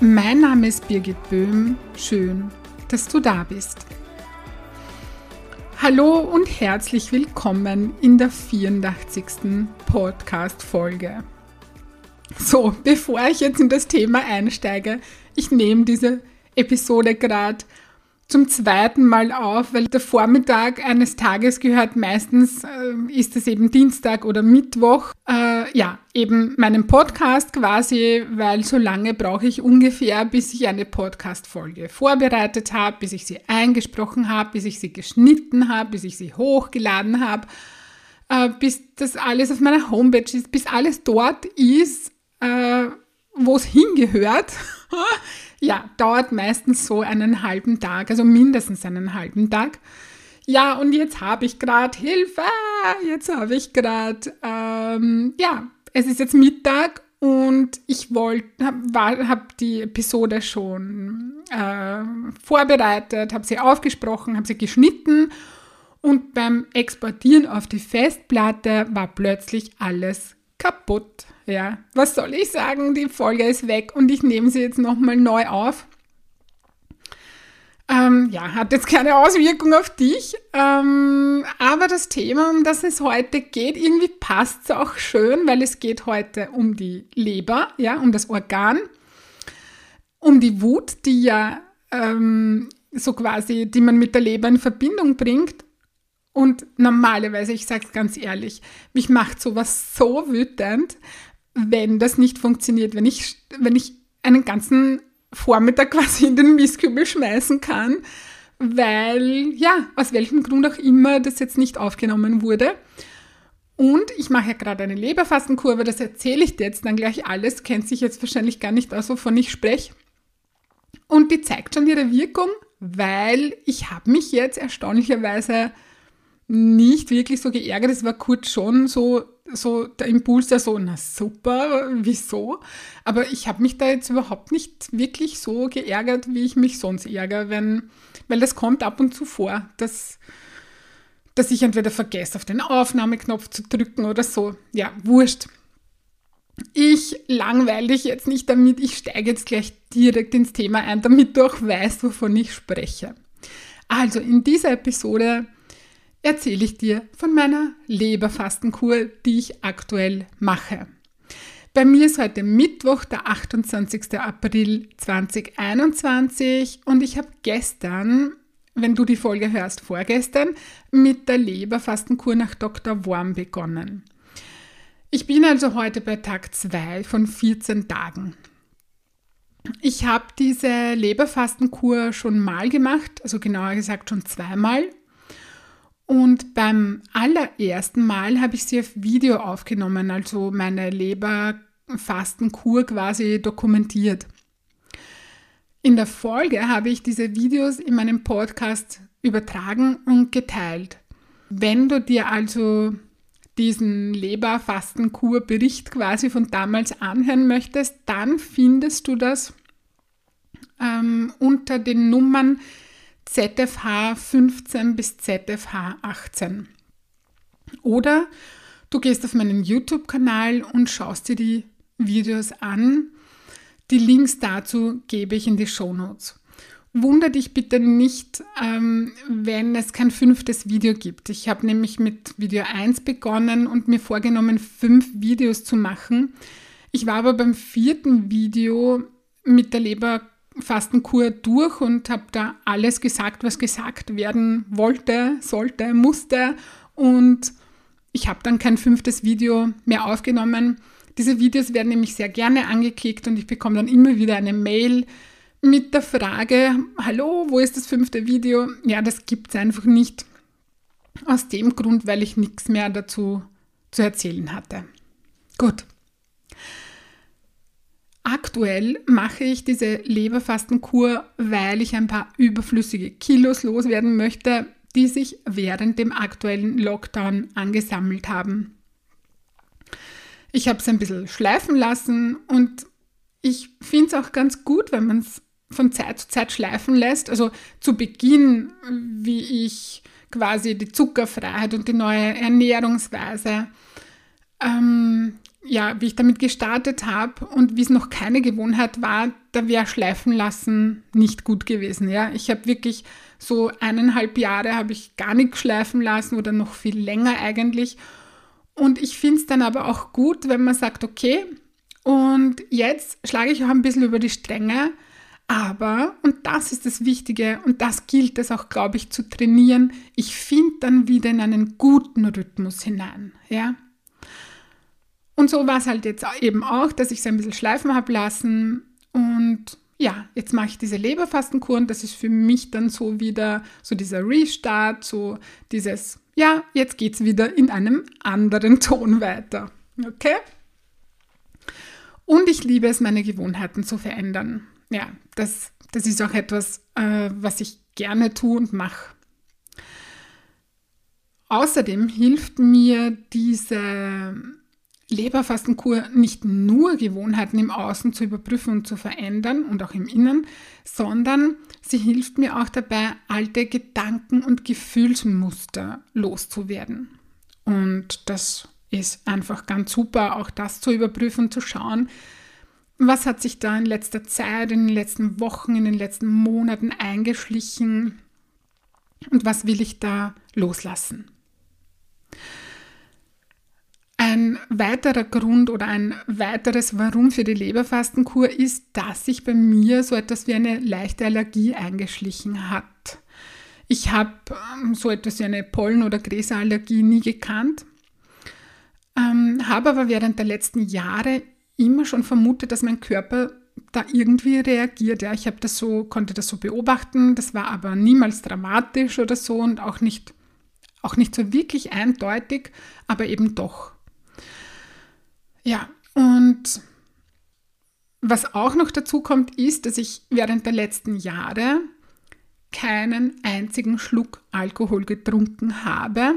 Mein Name ist Birgit Böhm. Schön, dass du da bist. Hallo und herzlich willkommen in der 84. Podcast-Folge. So, bevor ich jetzt in das Thema einsteige, ich nehme diese Episode gerade zum zweiten Mal auf, weil der Vormittag eines Tages gehört meistens, äh, ist es eben Dienstag oder Mittwoch, äh, ja, eben meinem Podcast quasi, weil so lange brauche ich ungefähr, bis ich eine Podcast-Folge vorbereitet habe, bis ich sie eingesprochen habe, bis ich sie geschnitten habe, bis ich sie hochgeladen habe, äh, bis das alles auf meiner Homepage ist, bis alles dort ist, äh, wo es hingehört. ja, dauert meistens so einen halben Tag, also mindestens einen halben Tag. Ja, und jetzt habe ich gerade Hilfe, jetzt habe ich gerade, ähm, ja, es ist jetzt Mittag und ich wollte, habe hab die Episode schon äh, vorbereitet, habe sie aufgesprochen, habe sie geschnitten und beim Exportieren auf die Festplatte war plötzlich alles kaputt. Ja, was soll ich sagen? Die Folge ist weg und ich nehme sie jetzt nochmal neu auf. Ähm, ja, hat jetzt keine Auswirkung auf dich, ähm, aber das Thema, um das es heute geht, irgendwie passt es auch schön, weil es geht heute um die Leber, ja, um das Organ, um die Wut, die ja ähm, so quasi, die man mit der Leber in Verbindung bringt. Und normalerweise, ich sage es ganz ehrlich, mich macht sowas so wütend, wenn das nicht funktioniert, wenn ich, wenn ich einen ganzen Vormittag quasi in den Mistkübel schmeißen kann, weil, ja, aus welchem Grund auch immer das jetzt nicht aufgenommen wurde. Und ich mache ja gerade eine Leberfastenkurve, das erzähle ich dir jetzt dann gleich alles, kennt sich jetzt wahrscheinlich gar nicht aus, wovon ich spreche. Und die zeigt schon ihre Wirkung, weil ich habe mich jetzt erstaunlicherweise nicht wirklich so geärgert. Es war kurz schon so, so der Impuls, der so, na super, wieso? Aber ich habe mich da jetzt überhaupt nicht wirklich so geärgert, wie ich mich sonst ärgere, wenn, weil das kommt ab und zu vor, dass, dass ich entweder vergesse, auf den Aufnahmeknopf zu drücken oder so. Ja, wurscht. Ich langweile dich jetzt nicht damit, ich steige jetzt gleich direkt ins Thema ein, damit du auch weißt, wovon ich spreche. Also in dieser Episode erzähle ich dir von meiner Leberfastenkur, die ich aktuell mache. Bei mir ist heute Mittwoch, der 28. April 2021 und ich habe gestern, wenn du die Folge hörst, vorgestern, mit der Leberfastenkur nach Dr. Worm begonnen. Ich bin also heute bei Tag 2 von 14 Tagen. Ich habe diese Leberfastenkur schon mal gemacht, also genauer gesagt schon zweimal und beim allerersten Mal habe ich sie auf Video aufgenommen, also meine Leberfastenkur quasi dokumentiert. In der Folge habe ich diese Videos in meinem Podcast übertragen und geteilt. Wenn du dir also diesen Leberfastenkur-Bericht quasi von damals anhören möchtest, dann findest du das ähm, unter den Nummern ZFH 15 bis ZFH 18. Oder du gehst auf meinen YouTube-Kanal und schaust dir die Videos an. Die Links dazu gebe ich in die Show Notes. Wunder dich bitte nicht, ähm, wenn es kein fünftes Video gibt. Ich habe nämlich mit Video 1 begonnen und mir vorgenommen, fünf Videos zu machen. Ich war aber beim vierten Video mit der Leber Fastenkur durch und habe da alles gesagt, was gesagt werden wollte, sollte, musste. Und ich habe dann kein fünftes Video mehr aufgenommen. Diese Videos werden nämlich sehr gerne angeklickt und ich bekomme dann immer wieder eine Mail mit der Frage, hallo, wo ist das fünfte Video? Ja, das gibt es einfach nicht. Aus dem Grund, weil ich nichts mehr dazu zu erzählen hatte. Gut. Aktuell mache ich diese Leberfastenkur, weil ich ein paar überflüssige Kilos loswerden möchte, die sich während dem aktuellen Lockdown angesammelt haben. Ich habe es ein bisschen schleifen lassen und ich finde es auch ganz gut, wenn man es von Zeit zu Zeit schleifen lässt. Also zu Beginn, wie ich quasi die Zuckerfreiheit und die neue Ernährungsweise, ähm, ja, wie ich damit gestartet habe und wie es noch keine Gewohnheit war, da wäre schleifen lassen nicht gut gewesen. Ja, ich habe wirklich so eineinhalb Jahre habe ich gar nichts schleifen lassen oder noch viel länger eigentlich. Und ich finde es dann aber auch gut, wenn man sagt, okay, und jetzt schlage ich auch ein bisschen über die Stränge, aber, und das ist das Wichtige, und das gilt es auch, glaube ich, zu trainieren, ich finde dann wieder in einen guten Rhythmus hinein. Ja? Und so war es halt jetzt eben auch, dass ich es ein bisschen schleifen habe lassen. Und ja, jetzt mache ich diese Leberfastenkur und das ist für mich dann so wieder so dieser Restart, so dieses, ja, jetzt geht es wieder in einem anderen Ton weiter. Okay? Und ich liebe es, meine Gewohnheiten zu verändern. Ja, das, das ist auch etwas, äh, was ich gerne tue und mache. Außerdem hilft mir diese Leberfastenkur nicht nur Gewohnheiten im Außen zu überprüfen und zu verändern und auch im Innen, sondern sie hilft mir auch dabei, alte Gedanken und Gefühlsmuster loszuwerden. Und das ist einfach ganz super, auch das zu überprüfen und zu schauen, was hat sich da in letzter Zeit, in den letzten Wochen, in den letzten Monaten eingeschlichen und was will ich da loslassen. Ein weiterer Grund oder ein weiteres Warum für die Leberfastenkur ist, dass sich bei mir so etwas wie eine leichte Allergie eingeschlichen hat. Ich habe ähm, so etwas wie eine Pollen- oder Gräserallergie nie gekannt, ähm, habe aber während der letzten Jahre immer schon vermutet, dass mein Körper da irgendwie reagiert. Ja, ich habe das so, konnte das so beobachten, das war aber niemals dramatisch oder so und auch nicht, auch nicht so wirklich eindeutig, aber eben doch. Ja, und was auch noch dazu kommt, ist, dass ich während der letzten Jahre keinen einzigen Schluck Alkohol getrunken habe.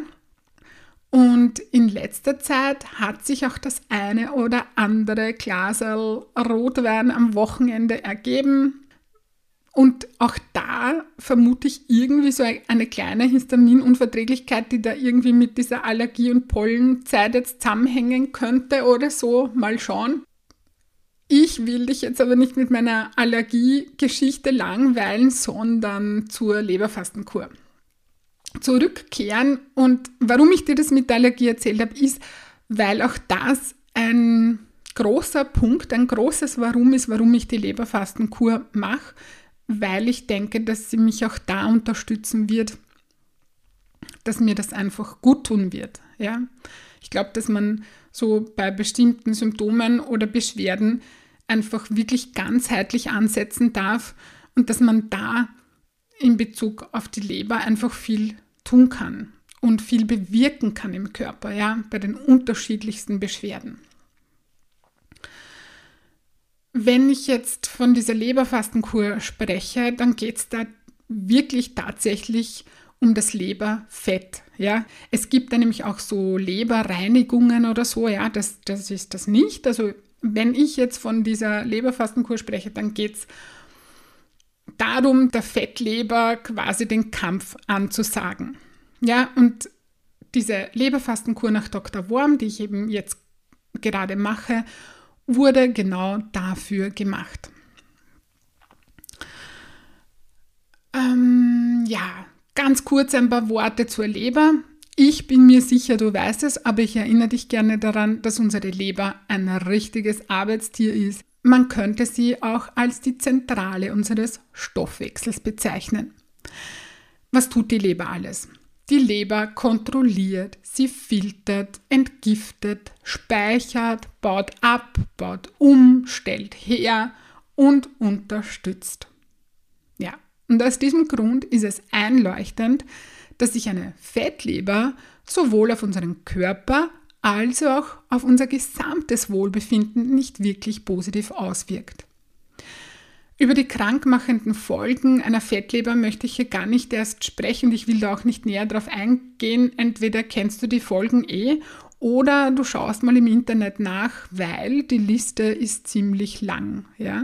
Und in letzter Zeit hat sich auch das eine oder andere Glasel Rotwein am Wochenende ergeben. Und auch da vermute ich irgendwie so eine kleine Histaminunverträglichkeit, die da irgendwie mit dieser Allergie- und Pollenzeit jetzt zusammenhängen könnte oder so. Mal schauen. Ich will dich jetzt aber nicht mit meiner Allergiegeschichte langweilen, sondern zur Leberfastenkur zurückkehren. Und warum ich dir das mit der Allergie erzählt habe, ist, weil auch das ein großer Punkt, ein großes Warum ist, warum ich die Leberfastenkur mache weil ich denke, dass sie mich auch da unterstützen wird, dass mir das einfach gut tun wird. Ja? Ich glaube, dass man so bei bestimmten Symptomen oder Beschwerden einfach wirklich ganzheitlich ansetzen darf und dass man da in Bezug auf die Leber einfach viel tun kann und viel bewirken kann im Körper, ja, bei den unterschiedlichsten Beschwerden. Wenn ich jetzt von dieser Leberfastenkur spreche, dann geht es da wirklich tatsächlich um das Leberfett. Ja? Es gibt da nämlich auch so Leberreinigungen oder so, ja, das, das ist das nicht. Also wenn ich jetzt von dieser Leberfastenkur spreche, dann geht es darum, der Fettleber quasi den Kampf anzusagen. Ja, und diese Leberfastenkur nach Dr. Worm, die ich eben jetzt gerade mache, wurde genau dafür gemacht. Ähm, ja, ganz kurz ein paar Worte zur Leber. Ich bin mir sicher, du weißt es, aber ich erinnere dich gerne daran, dass unsere Leber ein richtiges Arbeitstier ist. Man könnte sie auch als die Zentrale unseres Stoffwechsels bezeichnen. Was tut die Leber alles? Die Leber kontrolliert, sie filtert, entgiftet, speichert, baut ab, baut um, stellt her und unterstützt. Ja, und aus diesem Grund ist es einleuchtend, dass sich eine Fettleber sowohl auf unseren Körper also auch auf unser gesamtes Wohlbefinden nicht wirklich positiv auswirkt. Über die krankmachenden Folgen einer Fettleber möchte ich hier gar nicht erst sprechen ich will da auch nicht näher darauf eingehen. Entweder kennst du die Folgen eh oder du schaust mal im Internet nach, weil die Liste ist ziemlich lang. Ja?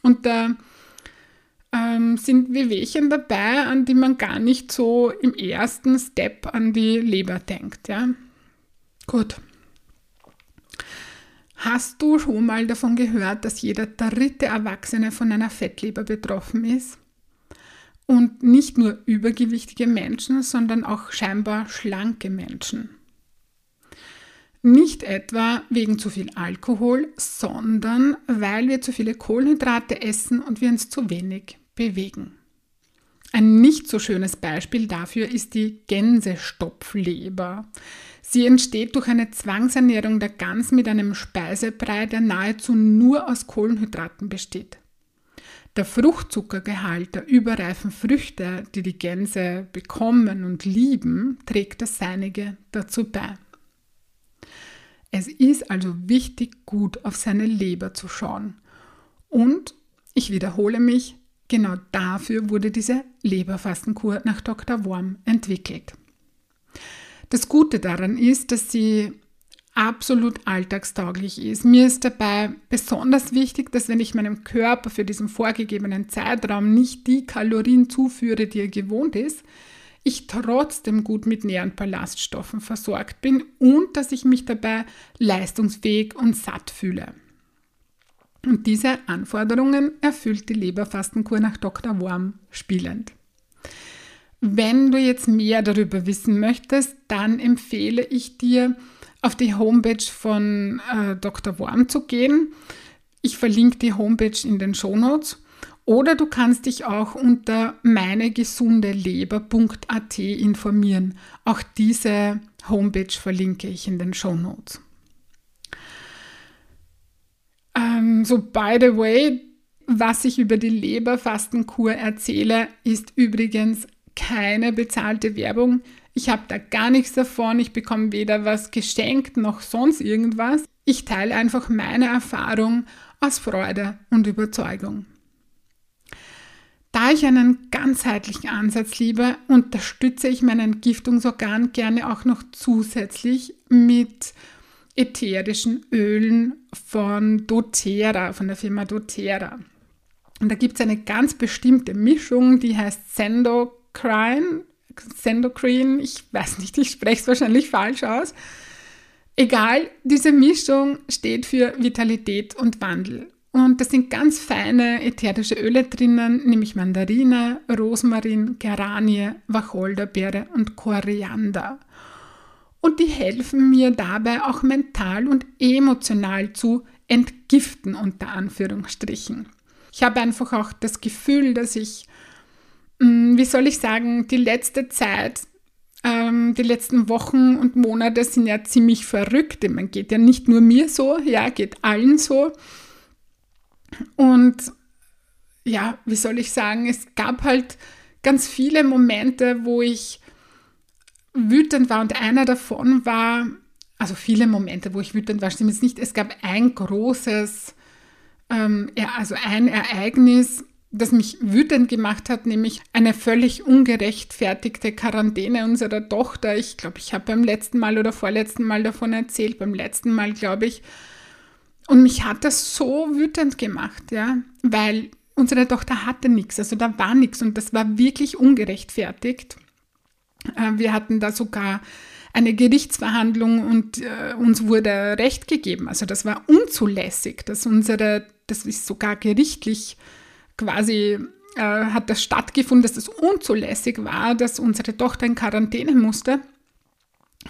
Und da ähm, sind Wehwehchen dabei, an die man gar nicht so im ersten Step an die Leber denkt. Ja? Gut. Hast du schon mal davon gehört, dass jeder dritte Erwachsene von einer Fettleber betroffen ist? Und nicht nur übergewichtige Menschen, sondern auch scheinbar schlanke Menschen. Nicht etwa wegen zu viel Alkohol, sondern weil wir zu viele Kohlenhydrate essen und wir uns zu wenig bewegen. Ein nicht so schönes Beispiel dafür ist die Gänsestopfleber. Sie entsteht durch eine Zwangsernährung der Gans mit einem Speisebrei, der nahezu nur aus Kohlenhydraten besteht. Der Fruchtzuckergehalt der überreifen Früchte, die die Gänse bekommen und lieben, trägt das Seinige dazu bei. Es ist also wichtig, gut auf seine Leber zu schauen. Und, ich wiederhole mich, genau dafür wurde diese Leberfastenkur nach Dr. Worm entwickelt. Das Gute daran ist, dass sie absolut alltagstauglich ist. Mir ist dabei besonders wichtig, dass wenn ich meinem Körper für diesen vorgegebenen Zeitraum nicht die Kalorien zuführe, die er gewohnt ist, ich trotzdem gut mit näheren Ballaststoffen versorgt bin und dass ich mich dabei leistungsfähig und satt fühle. Und diese Anforderungen erfüllt die Leberfastenkur nach Dr. Worm spielend. Wenn du jetzt mehr darüber wissen möchtest, dann empfehle ich dir, auf die Homepage von äh, Dr. Worm zu gehen. Ich verlinke die Homepage in den Shownotes. Oder du kannst dich auch unter meinegesundeleber.at informieren. Auch diese Homepage verlinke ich in den Shownotes. Ähm, so, by the way, was ich über die Leberfastenkur erzähle, ist übrigens keine bezahlte Werbung. Ich habe da gar nichts davon. Ich bekomme weder was geschenkt noch sonst irgendwas. Ich teile einfach meine Erfahrung aus Freude und Überzeugung. Da ich einen ganzheitlichen Ansatz liebe, unterstütze ich mein Entgiftungsorgan gerne auch noch zusätzlich mit ätherischen Ölen von doTERRA, von der Firma doTERRA. Und da gibt es eine ganz bestimmte Mischung, die heißt Sendo Endocrine, Sendocrine, ich weiß nicht, ich spreche es wahrscheinlich falsch aus. Egal, diese Mischung steht für Vitalität und Wandel. Und da sind ganz feine ätherische Öle drinnen, nämlich Mandarine, Rosmarin, Geranie, Wacholderbeere und Koriander. Und die helfen mir dabei auch mental und emotional zu entgiften, unter Anführungsstrichen. Ich habe einfach auch das Gefühl, dass ich Mm, wie soll ich sagen, die letzte Zeit, ähm, die letzten Wochen und Monate sind ja ziemlich verrückt. Man geht ja nicht nur mir so, ja, geht allen so. Und ja, wie soll ich sagen, es gab halt ganz viele Momente, wo ich wütend war und einer davon war, also viele Momente, wo ich wütend war, stimmt es nicht. Es gab ein großes, ähm, also ein Ereignis, das mich wütend gemacht hat, nämlich eine völlig ungerechtfertigte Quarantäne unserer Tochter. Ich glaube, ich habe beim letzten Mal oder vorletzten Mal davon erzählt, beim letzten Mal, glaube ich. Und mich hat das so wütend gemacht, ja, weil unsere Tochter hatte nichts, also da war nichts und das war wirklich ungerechtfertigt. Äh, wir hatten da sogar eine Gerichtsverhandlung und äh, uns wurde Recht gegeben. Also das war unzulässig, dass unsere, das ist sogar gerichtlich quasi äh, hat das stattgefunden, dass das unzulässig war, dass unsere Tochter in Quarantäne musste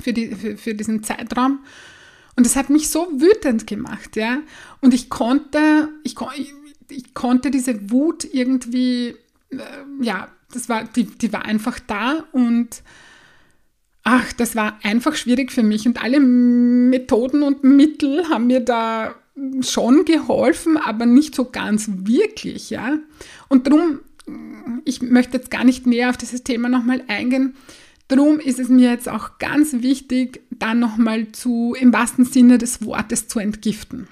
für, die, für, für diesen Zeitraum. Und das hat mich so wütend gemacht, ja. Und ich konnte, ich, ich, konnte diese Wut irgendwie, äh, ja, das war, die, die war einfach da und ach, das war einfach schwierig für mich. Und alle Methoden und Mittel haben mir da schon geholfen, aber nicht so ganz wirklich, ja. Und darum, ich möchte jetzt gar nicht mehr auf dieses Thema nochmal eingehen. Darum ist es mir jetzt auch ganz wichtig, dann nochmal zu, im wahrsten Sinne des Wortes, zu entgiften.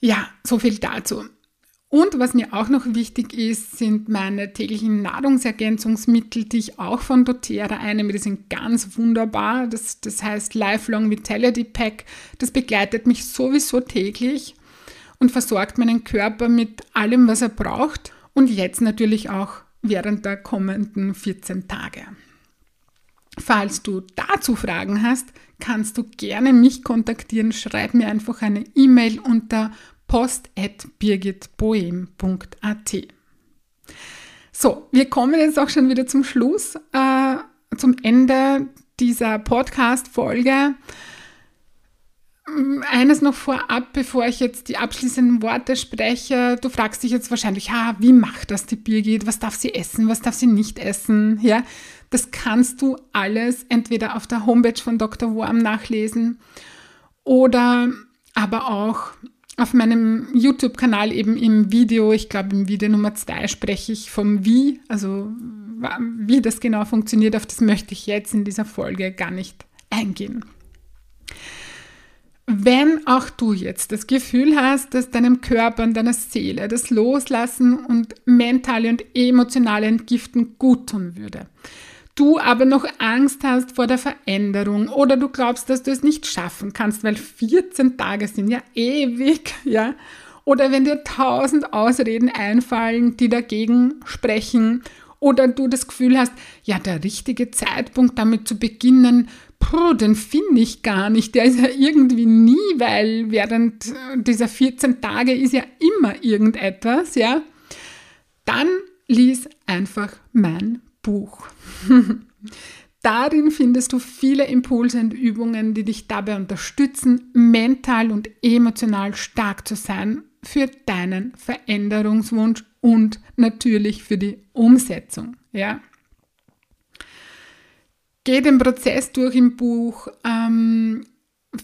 Ja, so viel dazu. Und was mir auch noch wichtig ist, sind meine täglichen Nahrungsergänzungsmittel, die ich auch von doTERRA einnehme. Die sind ganz wunderbar. Das, das heißt Lifelong Vitality Pack. Das begleitet mich sowieso täglich und versorgt meinen Körper mit allem, was er braucht. Und jetzt natürlich auch während der kommenden 14 Tage. Falls du dazu Fragen hast, kannst du gerne mich kontaktieren. Schreib mir einfach eine E-Mail unter post.birgitboehm.at. So, wir kommen jetzt auch schon wieder zum Schluss, äh, zum Ende dieser Podcast-Folge. Eines noch vorab, bevor ich jetzt die abschließenden Worte spreche. Du fragst dich jetzt wahrscheinlich, ha, wie macht das die Birgit? Was darf sie essen? Was darf sie nicht essen? Ja, das kannst du alles entweder auf der Homepage von Dr. Worm nachlesen oder aber auch auf meinem YouTube-Kanal eben im Video, ich glaube im Video Nummer zwei spreche ich vom Wie, also wie das genau funktioniert, auf das möchte ich jetzt in dieser Folge gar nicht eingehen. Wenn auch du jetzt das Gefühl hast, dass deinem Körper und deiner Seele das Loslassen und mentale und emotionale Entgiften gut tun würde, du aber noch Angst hast vor der Veränderung oder du glaubst, dass du es nicht schaffen kannst, weil 14 Tage sind ja ewig, ja. Oder wenn dir tausend Ausreden einfallen, die dagegen sprechen oder du das Gefühl hast, ja, der richtige Zeitpunkt damit zu beginnen, puh, den finde ich gar nicht. Der ist ja irgendwie nie, weil während dieser 14 Tage ist ja immer irgendetwas, ja. Dann lies einfach mein Buch. Darin findest du viele Impulse und Übungen, die dich dabei unterstützen, mental und emotional stark zu sein für deinen Veränderungswunsch und natürlich für die Umsetzung. Ja? Geh den Prozess durch im Buch, ähm,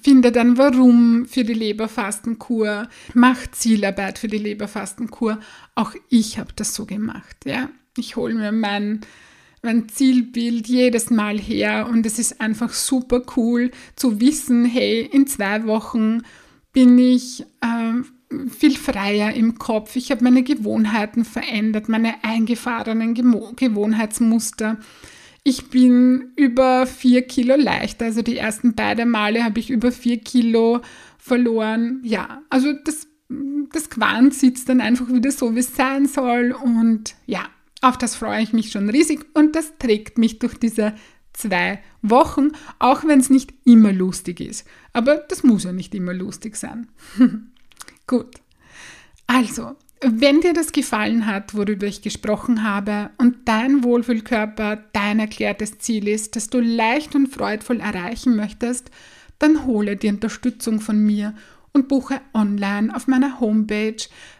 finde dann Warum für die Leberfastenkur, mach Zielarbeit für die Leberfastenkur. Auch ich habe das so gemacht. Ja? Ich hole mir mein mein Zielbild jedes Mal her und es ist einfach super cool zu wissen, hey, in zwei Wochen bin ich äh, viel freier im Kopf, ich habe meine Gewohnheiten verändert, meine eingefahrenen Gemo Gewohnheitsmuster. Ich bin über vier Kilo leichter, also die ersten beiden Male habe ich über vier Kilo verloren. Ja, also das, das Quant sitzt dann einfach wieder so, wie es sein soll und ja, auf das freue ich mich schon riesig und das trägt mich durch diese zwei Wochen, auch wenn es nicht immer lustig ist. Aber das muss ja nicht immer lustig sein. Gut. Also, wenn dir das gefallen hat, worüber ich gesprochen habe und dein Wohlfühlkörper dein erklärtes Ziel ist, das du leicht und freudvoll erreichen möchtest, dann hole die Unterstützung von mir und buche online auf meiner Homepage